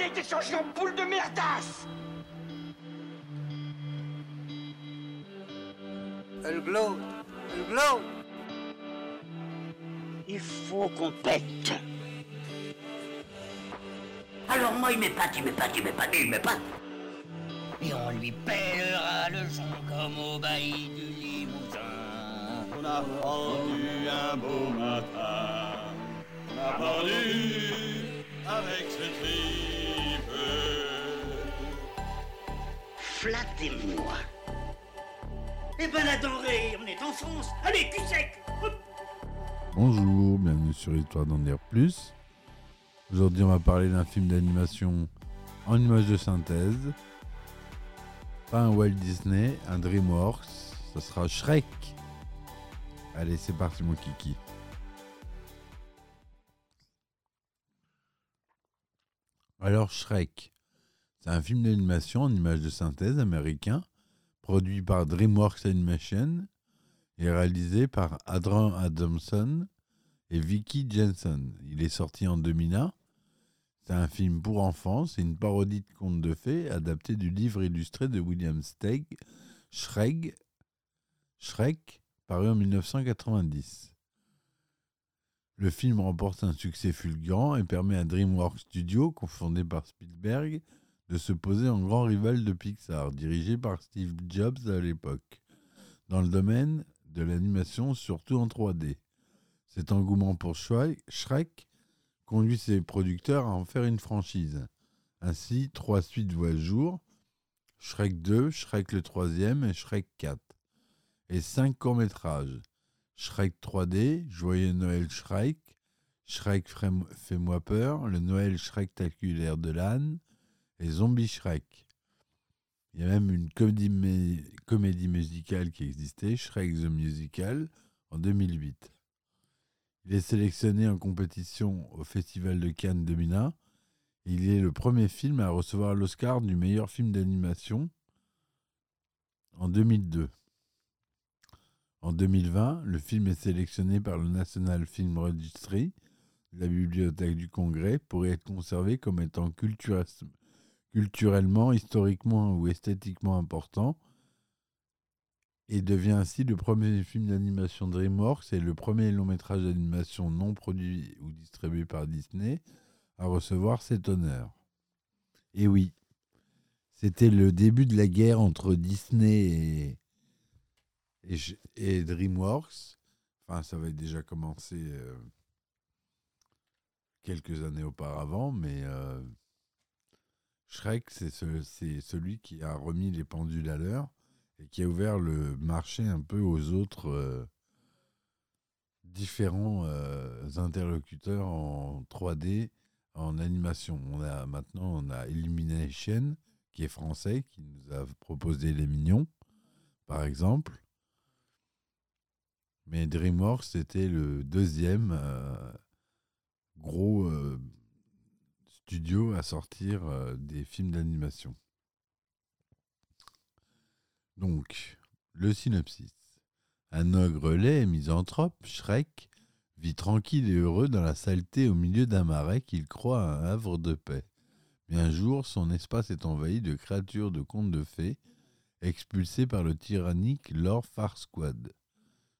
Il a été changé en boule de merdasse Elle glow Elle glow Il faut qu'on pète. Alors moi, il m'épate, il m'épate, il m'épate, il m'épate. Et on lui pèlera le son comme au bailli du Limousin. On a pendu un beau matin. On a pendu avec ce tripe. Flattez-moi. Eh ben la denrée, on est en France. Allez, cul sec Hop. Bonjour, bienvenue sur Histoire d'en dire plus. Aujourd'hui, on va parler d'un film d'animation en images de synthèse. Pas un Walt Disney, un DreamWorks. Ce sera Shrek. Allez, c'est parti, mon kiki. Alors, Shrek. C'est un film d'animation en images de synthèse américain, produit par DreamWorks Animation et réalisé par Adrian Adamson et Vicky Jensen. Il est sorti en 2001. C'est un film pour enfants, c'est une parodie de conte de fées adapté du livre illustré de William Steig, Shrek, Shrek, paru en 1990. Le film remporte un succès fulgurant et permet à DreamWorks Studios, confondé par Spielberg, de se poser en grand rival de Pixar, dirigé par Steve Jobs à l'époque, dans le domaine de l'animation, surtout en 3D. Cet engouement pour Shrek, Shrek conduit ses producteurs à en faire une franchise. Ainsi, trois suites voient le jour Shrek 2, Shrek le troisième et Shrek 4. Et cinq courts-métrages Shrek 3D, Joyeux Noël Shrek, Shrek Fais- Fais-moi peur, le Noël Shrektaculaire de l'âne et Zombie Shrek. Il y a même une comédie, mé- comédie musicale qui existait, Shrek the Musical, en 2008. Il est sélectionné en compétition au Festival de Cannes 2001. Il est le premier film à recevoir l'Oscar du meilleur film d'animation en 2002. En 2020, le film est sélectionné par le National Film Registry, la bibliothèque du Congrès, pour y être conservé comme étant culture- culturellement, historiquement ou esthétiquement important et devient ainsi le premier film d'animation DreamWorks et le premier long métrage d'animation non produit ou distribué par Disney à recevoir cet honneur. Et oui, c'était le début de la guerre entre Disney et, DreamWorks. Enfin, ça avait déjà commencé euh, quelques années auparavant, mais euh, Shrek, c'est ce- c'est celui qui a remis les pendules à l'heure et qui a ouvert le marché un peu aux autres euh, différents euh, interlocuteurs en 3D, en animation. On a maintenant on a Illumination qui est français, qui nous a proposé Les Mignons, par exemple. Mais DreamWorks c'était le deuxième euh, gros à sortir euh, des films d'animation. Donc, le synopsis. Un ogre laid et misanthrope, Shrek, vit tranquille et heureux dans la saleté au milieu d'un marais qu'il croit un havre de paix. Mais un jour, son espace est envahi de créatures de contes de fées, expulsées par le tyrannique Lord Farsquad.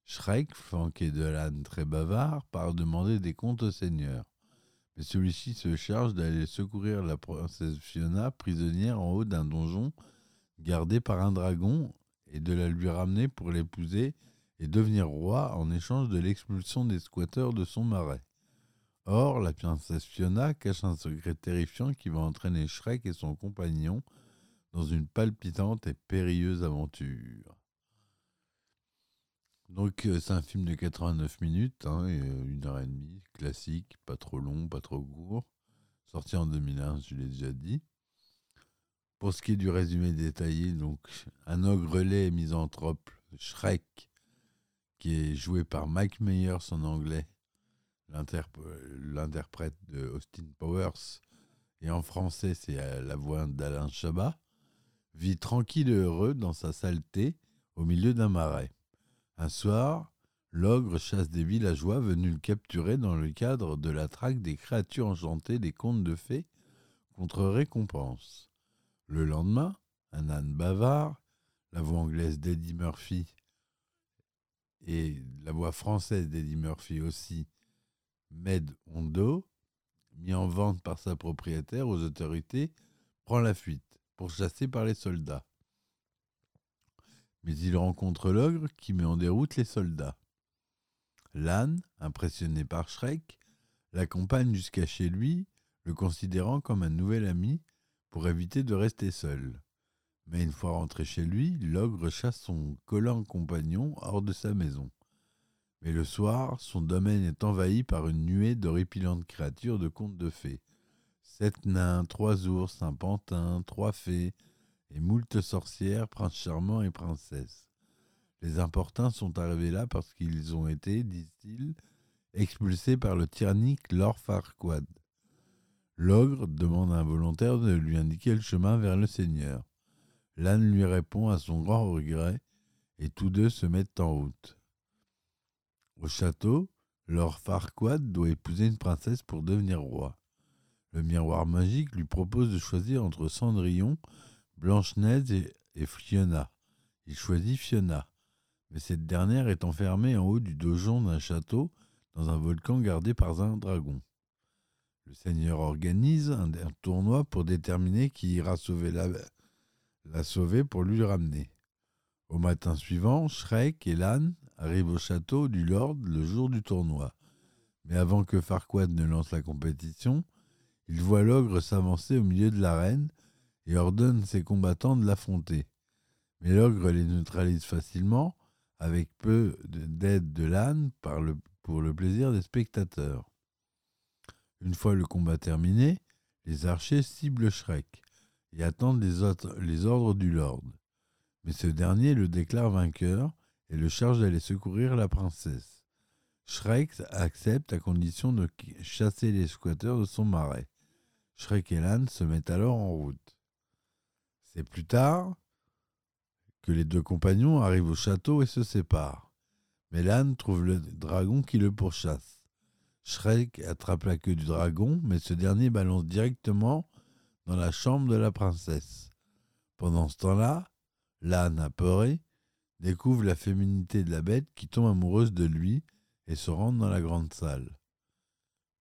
Shrek, flanqué de l'âne très bavard, part demander des comptes au seigneur. Celui-ci se charge d'aller secourir la princesse Fiona, prisonnière en haut d'un donjon gardé par un dragon et de la lui ramener pour l'épouser et devenir roi en échange de l'expulsion des squatteurs de son marais. Or, la princesse Fiona cache un secret terrifiant qui va entraîner Shrek et son compagnon dans une palpitante et périlleuse aventure. Donc, euh, c'est un film de 89 minutes, hein, et, euh, une heure et demie, classique, pas trop long, pas trop court. Sorti en 2001, je l'ai déjà dit. Pour ce qui est du résumé détaillé, donc un ogre et misanthrope, Shrek, qui est joué par Mike Myers en anglais, l'interp- l'interprète de Austin Powers, et en français c'est euh, la voix d'Alain Chabat, vit tranquille et heureux dans sa saleté au milieu d'un marais. Un soir, l'ogre chasse des villageois venus le capturer dans le cadre de la traque des créatures enchantées des contes de fées contre récompense. Le lendemain, un âne bavard, la voix anglaise d'Eddie Murphy et la voix française d'Eddie Murphy aussi, Med Hondo, mis en vente par sa propriétaire aux autorités, prend la fuite, pourchassé par les soldats. Mais il rencontre l'ogre qui met en déroute les soldats. L'âne, impressionné par Shrek, l'accompagne jusqu'à chez lui, le considérant comme un nouvel ami pour éviter de rester seul. Mais une fois rentré chez lui, l'ogre chasse son collant compagnon hors de sa maison. Mais le soir, son domaine est envahi par une nuée d'horripilantes créatures de contes de fées. Sept nains, trois ours, un pantin, trois fées, et moult sorcières, princes charmants et princesses. Les importuns sont arrivés là parce qu'ils ont été, disent-ils, expulsés par le tyrannique Lord Farquaad. L'ogre demande à un volontaire de lui indiquer le chemin vers le seigneur. L'âne lui répond à son grand regret, et tous deux se mettent en route. Au château, Lord Farquaad doit épouser une princesse pour devenir roi. Le miroir magique lui propose de choisir entre Cendrillon, Blanche-Neige et, Fiona. Il choisit Fiona, mais cette dernière est enfermée en haut du donjon d'un château dans un volcan gardé par un dragon. Le seigneur organise un, un tournoi pour déterminer qui ira sauver la, la sauver pour lui ramener. Au matin suivant, Shrek et l'âne arrivent au château du Lord le jour du tournoi. Mais avant que Farquaad ne lance la compétition, il voit l'ogre s'avancer au milieu de l'arène et ordonne ses combattants de l'affronter. Mais l'ogre les neutralise facilement, avec peu d'aide de l'âne pour le plaisir des spectateurs. Une fois le combat terminé, les archers ciblent Shrek et attendent les, les ordres du Lord. Mais ce dernier le déclare vainqueur et le charge d'aller secourir la princesse. Shrek accepte à condition de chasser les squatteurs de son marais. Shrek et l'âne se mettent alors en route. Plus tard que les deux compagnons arrivent au château et se séparent. Mais l'âne trouve le dragon qui le pourchasse. Shrek attrape la queue du dragon, mais ce dernier balance directement dans la chambre de la princesse. Pendant ce temps-là, l'âne, apeuré, découvre la féminité de la bête qui tombe amoureuse de lui et se rend dans la grande salle.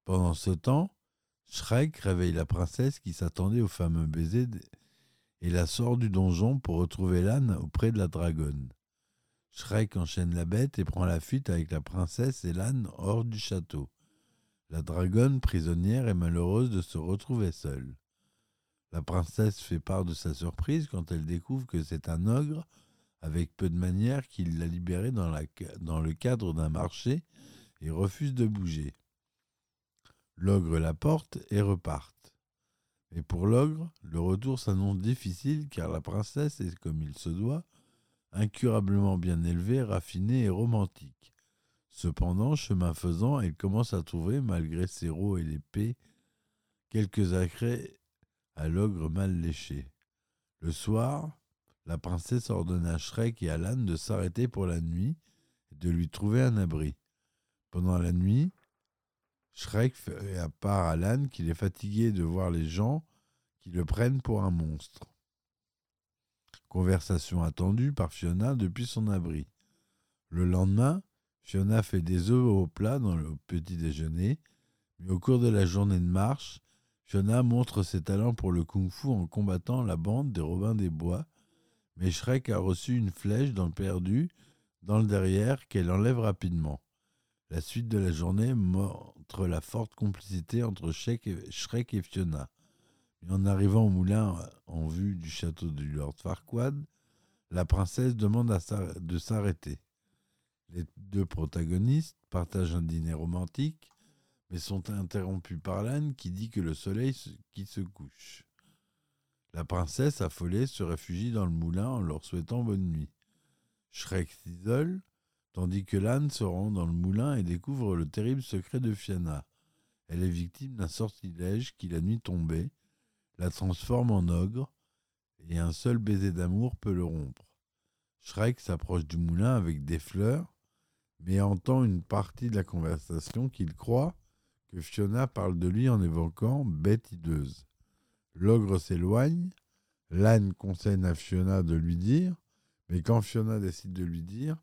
Pendant ce temps, Shrek réveille la princesse qui s'attendait au fameux baiser et la sort du donjon pour retrouver l'âne auprès de la dragonne. Shrek enchaîne la bête et prend la fuite avec la princesse et l'âne hors du château. La dragonne, prisonnière, est malheureuse de se retrouver seule. La princesse fait part de sa surprise quand elle découvre que c'est un ogre avec peu de manières qui l'a libérée dans, le cadre d'un marché et refuse de bouger. L'ogre la porte et repart. Et pour l'ogre, le retour s'annonce difficile car la princesse est, comme il se doit, incurablement bien élevée, raffinée et romantique. Cependant, chemin faisant, elle commence à trouver, malgré ses rots et l'épée, quelques accrets à l'ogre mal léché. Le soir, la princesse ordonne à Shrek et à l'âne de s'arrêter pour la nuit et de lui trouver un abri. Pendant la nuit, Shrek fait à part à l'âne qu'il est fatigué de voir les gens le prennent pour un monstre. Conversation attendue par Fiona depuis son abri. Le lendemain, Fiona fait des œufs au plat dans le petit déjeuner, mais au cours de la journée de marche, Fiona montre ses talents pour le kung-fu en combattant la bande des Robins des Bois, mais Shrek a reçu une flèche dans le perdu, dans le derrière, qu'elle enlève rapidement. La suite de la journée montre la forte complicité entre Shrek et Fiona. En arrivant au moulin en vue du château du Lord Farquaad, la princesse demande de s'arrêter. Les deux protagonistes partagent un dîner romantique mais sont interrompus par l'âne qui dit que le soleil qui se couche. La princesse, affolée, se réfugie dans le moulin en leur souhaitant bonne nuit. Shrek s'isole, tandis que l'âne se rend dans le moulin et découvre le terrible secret de Fiona. Elle est victime d'un sortilège qui, la nuit tombée, la transforme en ogre, et un seul baiser d'amour peut le rompre. Shrek s'approche du moulin avec des fleurs, mais entend une partie de la conversation qu'il croit que Fiona parle de lui en évoquant bête hideuse. L'ogre s'éloigne. L'âne conseille à Fiona de lui dire, mais quand Fiona décide de lui dire,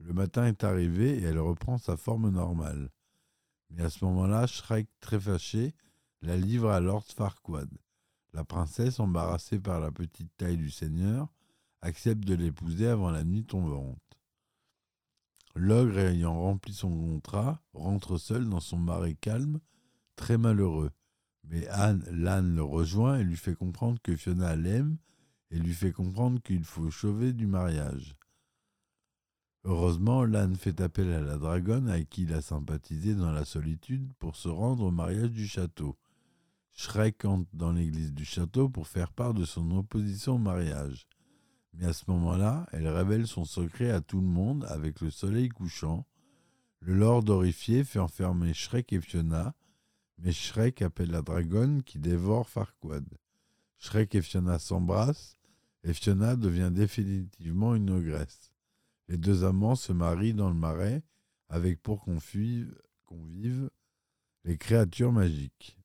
le matin est arrivé et elle reprend sa forme normale. Mais à ce moment-là, Shrek, très fâché, la livre à Lord Farquaad. La princesse, embarrassée par la petite taille du seigneur, accepte de l'épouser avant la nuit tombante. L'ogre, ayant rempli son contrat, rentre seul dans son marais calme, très malheureux. Mais Anne, l'âne le rejoint et lui fait comprendre que Fiona l'aime et lui fait comprendre qu'il faut sauver du mariage. Heureusement, l'âne fait appel à la dragonne avec qui il a sympathisé dans la solitude pour se rendre au mariage du château. Shrek entre dans l'église du château pour faire part de son opposition au mariage. Mais à ce moment-là, elle révèle son secret à tout le monde avec le soleil couchant. Le lord horrifié fait enfermer Shrek et Fiona, mais Shrek appelle la dragonne qui dévore Farquaad. Shrek et Fiona s'embrassent et Fiona devient définitivement une ogresse. Les deux amants se marient dans le marais avec pour convives les créatures magiques.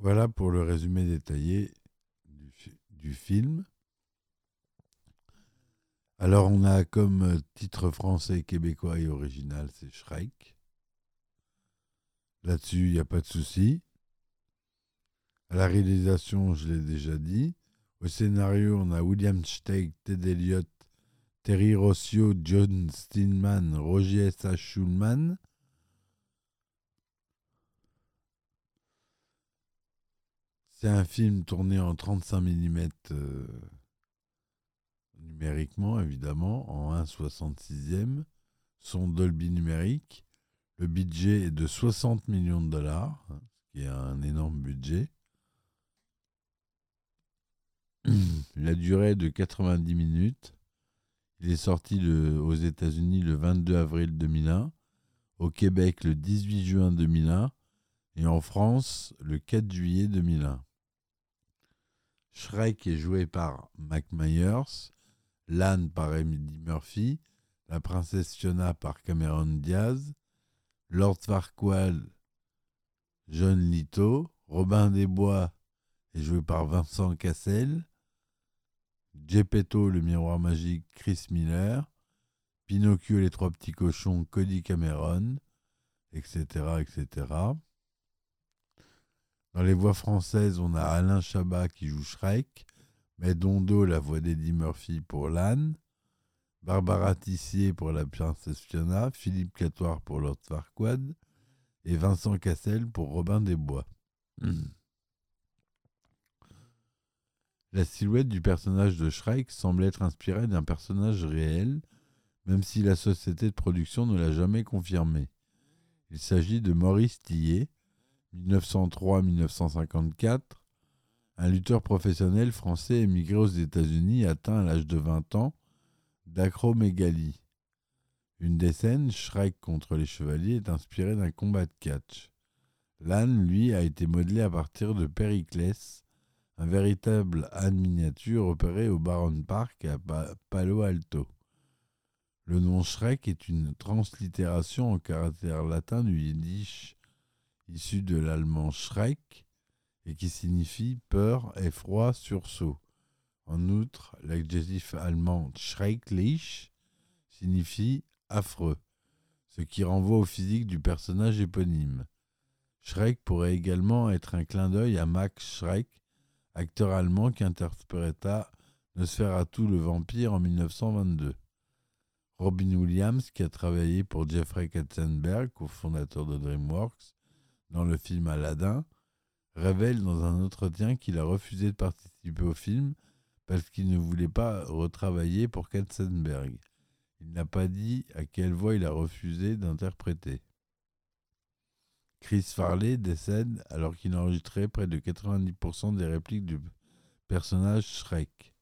Voilà pour le résumé détaillé du, film. Alors on a comme titre français, québécois et original, c'est Shrek. Là-dessus, il n'y a pas de souci. À la réalisation, je l'ai déjà dit. Au scénario, on a William Steig, Ted Elliott, Terry Rossio, John Steinman, Roger S. Schulman. C'est un film tourné en 35 mm numériquement, évidemment, en 1,66e, son Dolby numérique. Le budget est de 60 millions de dollars, hein, ce qui est un énorme budget. La durée est de 90 minutes. Il est sorti aux États-Unis le 22 avril 2001, au Québec le 18 juin 2001 et en France le 4 juillet 2001. Shrek est joué par Mac Myers, l'âne par Emily Murphy, la princesse Fiona par Cameron Diaz, Lord Farquaad, John Lito, Robin des Bois est joué par Vincent Cassel, Gepetto, le miroir magique, Chris Miller, Pinocchio, les trois petits cochons, Cody Cameron, etc., etc. Dans les voix françaises, on a Alain Chabat qui joue Shrek, Dondo, la voix d'Eddie Murphy pour l'âne, Barbara Tissier pour la princesse Fiona, Philippe Catoire pour Lord Farquaad et Vincent Cassel pour Robin des Bois. La silhouette du personnage de Shrek semble être inspirée d'un personnage réel, même si la société de production ne l'a jamais confirmé. Il s'agit de Maurice Tillet, 1903-1954, un lutteur professionnel français émigré aux États-Unis atteint à l'âge de 20 ans d'acromégalie. Une des scènes, Shrek contre les chevaliers, est inspirée d'un combat de catch. L'âne, lui, a été modelé à partir de Périclès, un véritable âne miniature opéré au Baron Park à Palo Alto. Le nom Shrek est une translittération en caractère latin du yiddish issu de l'allemand Schreck et qui signifie peur, effroi, sursaut. En outre, l'adjectif allemand schrecklich signifie affreux, ce qui renvoie au physique du personnage éponyme. Schreck pourrait également être un clin d'œil à Max Schreck, acteur allemand qui interpréta Nosferatu le vampire en 1922. Robin Williams, qui a travaillé pour Jeffrey Katzenberg, cofondateur de DreamWorks, dans le film Aladdin, révèle dans un entretien qu'il a refusé de participer au film parce qu'il ne voulait pas retravailler pour Katzenberg. Il n'a pas dit à quelle voix il a refusé d'interpréter. Chris Farley décède alors qu'il enregistrait près de 90% des répliques du personnage Shrek.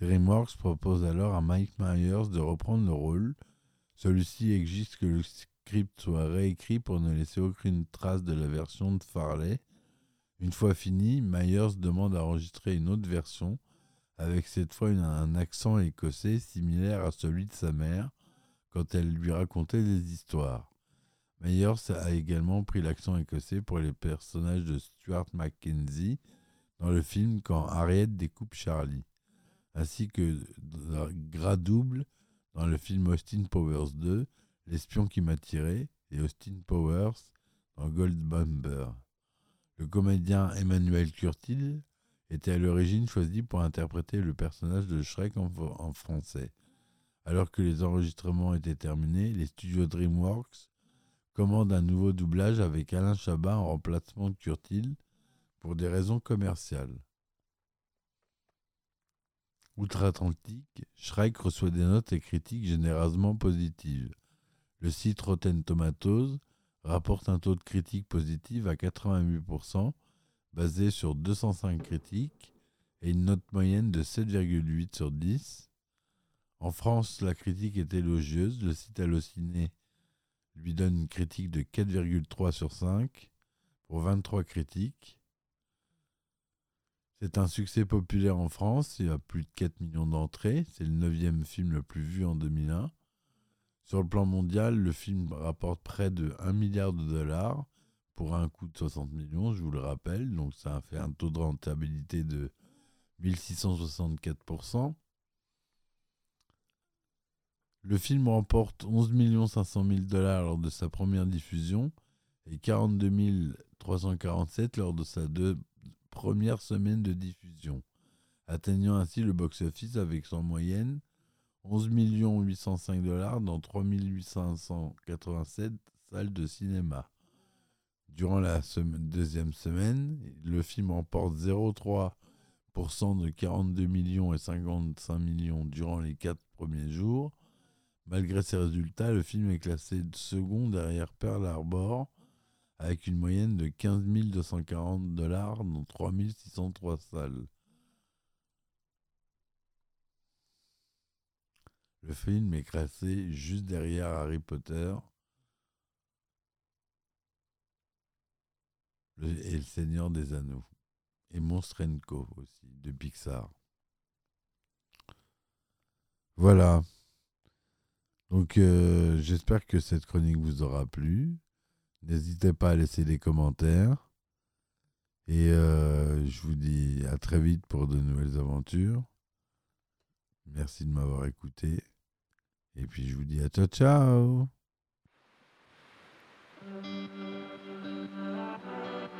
DreamWorks propose alors à Mike Myers de reprendre le rôle. Celui-ci exige que le script soit réécrit pour ne laisser aucune trace de la version de Farley. Une fois fini, Myers demande à enregistrer une autre version, avec cette fois un accent écossais similaire à celui de sa mère quand elle lui racontait des histoires. Myers a également pris l'accent écossais pour les personnages de Stuart Mackenzie dans le film Quand Harriet découpe Charlie, ainsi que Gras double dans le film Austin Powers 2, L'espion qui m'a tiré, et Austin Powers dans Gold Bomber. Le comédien Emmanuel Curtil était à l'origine choisi pour interpréter le personnage de Shrek en, en français. Alors que les enregistrements étaient terminés, les studios DreamWorks commandent un nouveau doublage avec Alain Chabat en remplacement de Curtil pour des raisons commerciales. Outre-Atlantique, Shrek reçoit des notes et critiques généreusement positives. Le site Rotten Tomatoes rapporte un taux de critique positive à 88%, basé sur 205 critiques, et une note moyenne de 7,8 sur 10. En France, la critique est élogieuse. Le site Allociné lui donne une critique de 4,3 sur 5 pour 23 critiques. C'est un succès populaire en France, il a plus de 4 millions d'entrées, c'est le neuvième film le plus vu en 2001. Sur le plan mondial, le film rapporte près de 1 milliard de dollars pour un coût de 60 millions, je vous le rappelle, donc ça a fait un taux de rentabilité de 1664%. Le film remporte 11 500 000 dollars lors de sa première diffusion et 42 347 lors de sa deux première semaine de diffusion, atteignant ainsi le box-office avec son moyenne 11 805 dollars dans 3 887 salles de cinéma. Durant la deuxième semaine, le film remporte 0,3% de 42 millions et 55 millions durant les quatre premiers jours Malgré ces résultats, le film est classé second derrière Pearl Harbor avec une moyenne de 15 240 dollars dans 3603 salles. Le film est classé juste derrière Harry Potter et Le Seigneur des Anneaux et Monstre Co aussi de Pixar. Voilà. Donc euh, j'espère que cette chronique vous aura plu. N'hésitez pas à laisser des commentaires. Et euh, je vous dis à très vite pour de nouvelles aventures. Merci de m'avoir écouté. Et puis je vous dis à ciao ciao.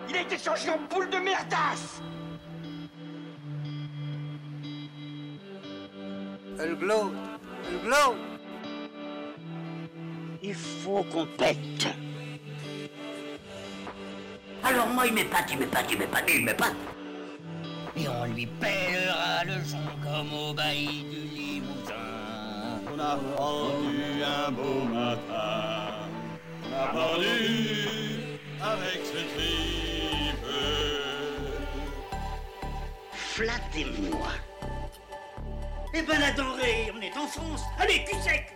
Il a été changé en boule de merdasse Elle glow, elle glow. Il faut qu'on pète. Alors moi, il m'épate, il m'épate, il m'épate, il m'épate. Et on lui pèlera le son comme au bailli du Limousin. On a rendu un beau matin. On a pendu avec ce tripe. Flattez-moi. Eh ben la denrée, on est en France. Allez, cul sec